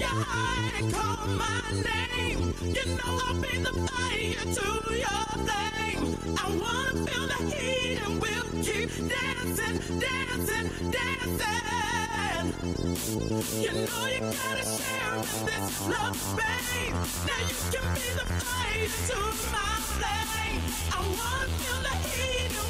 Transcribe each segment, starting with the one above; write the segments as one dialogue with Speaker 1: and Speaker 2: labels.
Speaker 1: call my name. You know I'll be the fire to your flame. I wanna feel the heat and we'll keep dancing, dancing, dancing. You know you gotta share this love, babe. Now you can be the fire to my flame. I wanna feel the heat.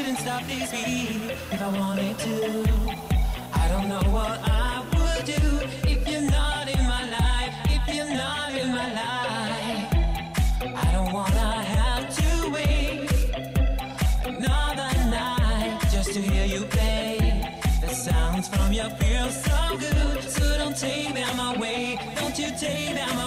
Speaker 1: couldn't stop this beat if I wanted to. I don't know what I would do if you're not in my life, if you're not in my life. I don't wanna have to wait another night just to hear you play. The sounds from your feel so good, so don't take that away, don't you take that away.